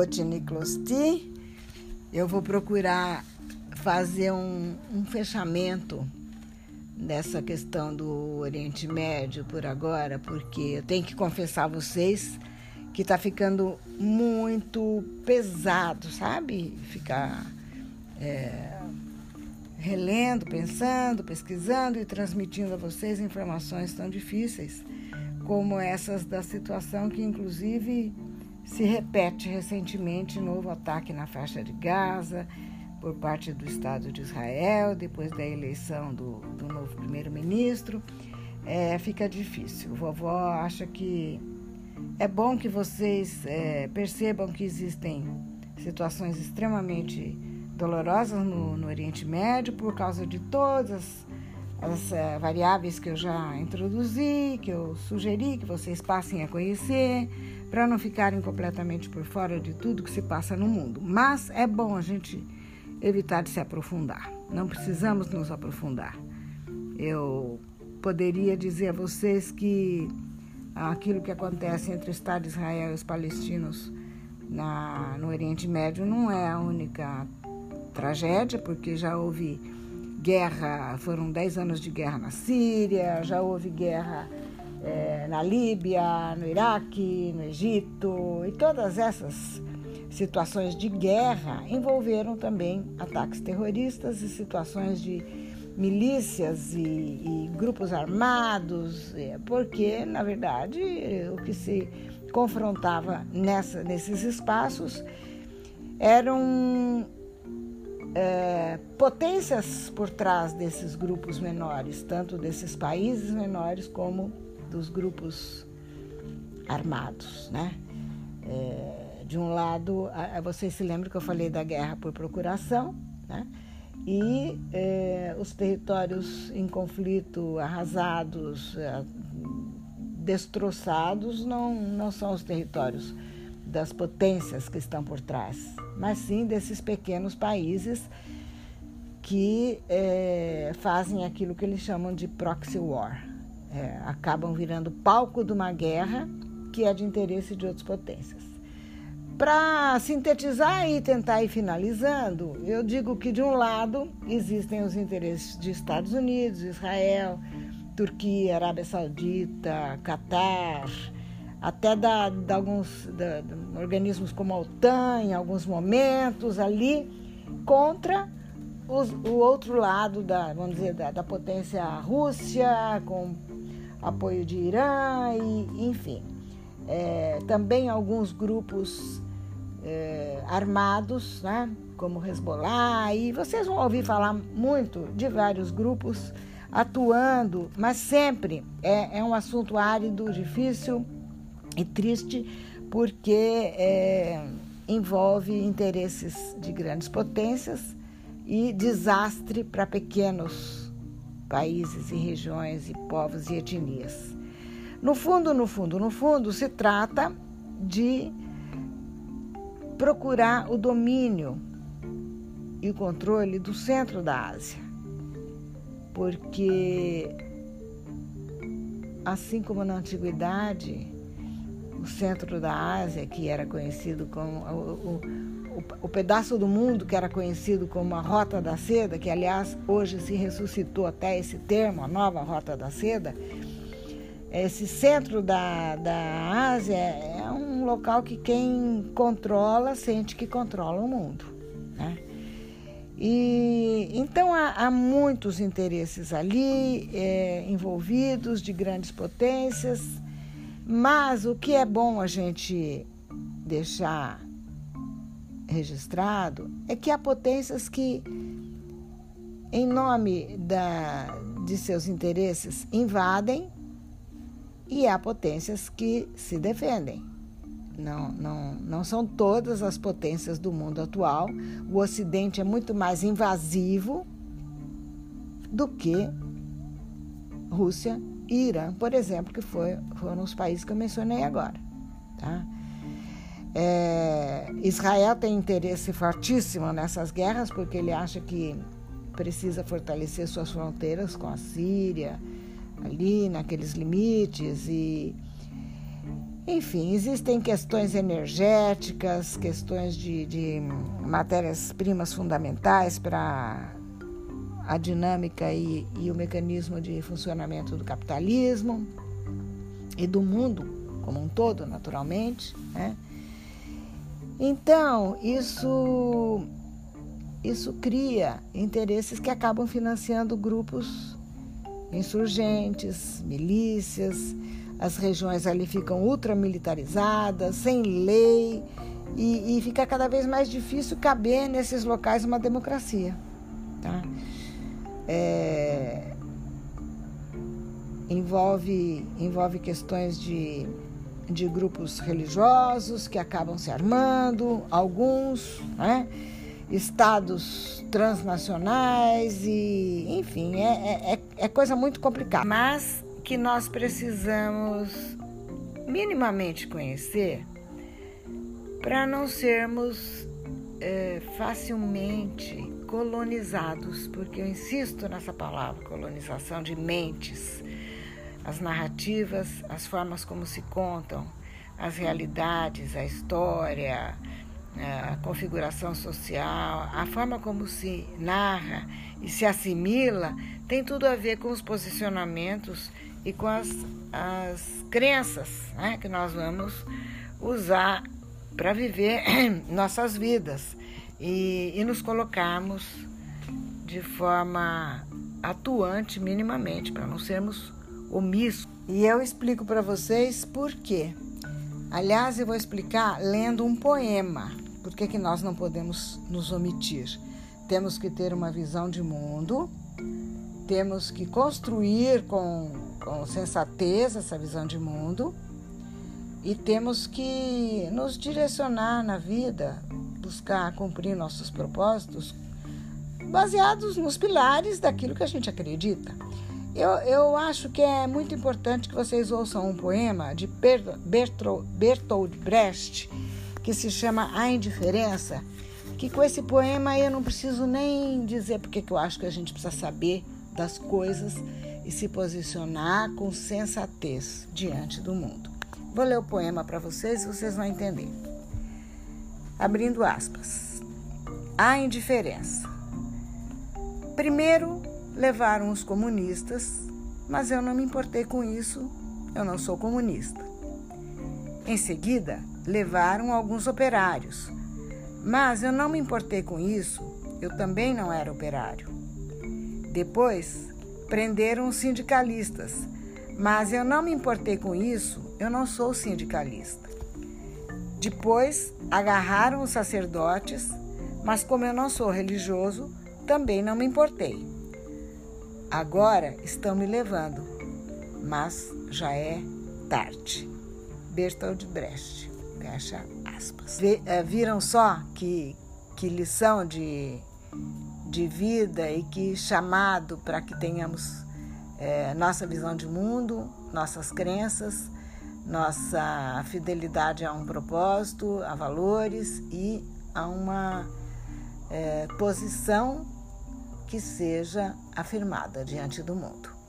Botiniclosti, eu vou procurar fazer um, um fechamento dessa questão do Oriente Médio por agora, porque eu tenho que confessar a vocês que está ficando muito pesado, sabe? Ficar é, relendo, pensando, pesquisando e transmitindo a vocês informações tão difíceis como essas da situação que, inclusive, se repete recentemente novo ataque na faixa de Gaza por parte do Estado de Israel, depois da eleição do, do novo primeiro-ministro. É, fica difícil. Vovó acha que é bom que vocês é, percebam que existem situações extremamente dolorosas no, no Oriente Médio por causa de todas as uh, variáveis que eu já introduzi, que eu sugeri que vocês passem a conhecer, para não ficarem completamente por fora de tudo que se passa no mundo. Mas é bom a gente evitar de se aprofundar. Não precisamos nos aprofundar. Eu poderia dizer a vocês que aquilo que acontece entre o Estado de Israel e os palestinos na, no Oriente Médio não é a única tragédia, porque já houve guerra, foram 10 anos de guerra na Síria, já houve guerra é, na Líbia, no Iraque, no Egito, e todas essas situações de guerra envolveram também ataques terroristas e situações de milícias e, e grupos armados, é, porque, na verdade, o que se confrontava nessa, nesses espaços eram é, potências por trás desses grupos menores, tanto desses países menores como dos grupos armados, né? É, de um lado, vocês se lembram que eu falei da guerra por procuração, né? E é, os territórios em conflito, arrasados, é, destroçados, não, não são os territórios das potências que estão por trás, mas sim desses pequenos países que é, fazem aquilo que eles chamam de proxy war. É, acabam virando palco de uma guerra que é de interesse de outras potências. Para sintetizar e tentar ir finalizando, eu digo que de um lado existem os interesses de Estados Unidos, Israel, Turquia, Arábia Saudita, Catar, até da, de alguns da, de organismos como a OTAN, em alguns momentos ali, contra os, o outro lado da, vamos dizer, da, da potência Rússia, com apoio de Irã, e, enfim. É, também alguns grupos é, armados, né, como Hezbollah, e vocês vão ouvir falar muito de vários grupos atuando, mas sempre é, é um assunto árido, difícil e triste, porque é, envolve interesses de grandes potências e desastre para pequenos países e regiões e povos e etnias. No fundo, no fundo, no fundo, se trata de procurar o domínio e o controle do centro da Ásia. Porque, assim como na antiguidade, o centro da Ásia, que era conhecido como o, o, o, pedaço do mundo que era conhecido como a Rota da Seda, que aliás hoje se ressuscitou até esse termo, a nova Rota da Seda. Esse centro da, da Ásia é um local que quem controla sente que controla o mundo. Né? E então há, há muitos interesses ali é, envolvidos de grandes potências mas o que é bom a gente deixar registrado é que há potências que, em nome da, de seus interesses, invadem e há potências que se defendem. Não, não, não são todas as potências do mundo atual. O Ocidente é muito mais invasivo do que Rússia Irã, por exemplo, que foi, foram os países que eu mencionei agora. Tá? É, Israel tem interesse fortíssimo nessas guerras porque ele acha que precisa fortalecer suas fronteiras com a Síria, ali naqueles limites e Enfim, existem questões energéticas, questões de, de matérias-primas fundamentais para a dinâmica e, e o mecanismo de funcionamento do capitalismo e do mundo como um todo, naturalmente. Né? Então, isso, isso cria interesses que acabam financiando grupos insurgentes, milícias, as regiões ali ficam ultramilitarizadas, sem lei, e, e fica cada vez mais difícil caber nesses locais uma democracia. Tá? É, envolve, envolve questões de, de grupos religiosos que acabam se armando, alguns, né? estados transnacionais e, enfim, é, é, é coisa muito complicada. Mas que nós precisamos minimamente conhecer para não sermos é, facilmente colonizados, porque eu insisto nessa palavra, colonização de mentes, as narrativas, as formas como se contam, as realidades, a história, a configuração social, a forma como se narra e se assimila, tem tudo a ver com os posicionamentos e com as, as crenças né, que nós vamos usar para viver nossas vidas e, e nos colocarmos de forma atuante minimamente, para não sermos omissos. E eu explico para vocês por quê. Aliás, eu vou explicar lendo um poema. Por que, que nós não podemos nos omitir? Temos que ter uma visão de mundo, temos que construir com, com sensatez essa visão de mundo e temos que nos direcionar na vida, buscar cumprir nossos propósitos baseados nos pilares daquilo que a gente acredita. Eu, eu acho que é muito importante que vocês ouçam um poema de Bertold Brecht que se chama A Indiferença, que com esse poema eu não preciso nem dizer porque que eu acho que a gente precisa saber das coisas e se posicionar com sensatez diante do mundo. Vou ler o poema para vocês e vocês vão entender. Abrindo aspas. A indiferença. Primeiro levaram os comunistas, mas eu não me importei com isso, eu não sou comunista. Em seguida, levaram alguns operários, mas eu não me importei com isso, eu também não era operário. Depois, prenderam os sindicalistas, mas eu não me importei com isso, eu não sou sindicalista. Depois, agarraram os sacerdotes, mas como eu não sou religioso, também não me importei. Agora estão me levando, mas já é tarde. Bertold Brecht, fecha aspas. Eh, viram só que, que lição de de vida e que chamado para que tenhamos é, nossa visão de mundo, nossas crenças, nossa fidelidade a um propósito, a valores e a uma é, posição que seja afirmada diante do mundo.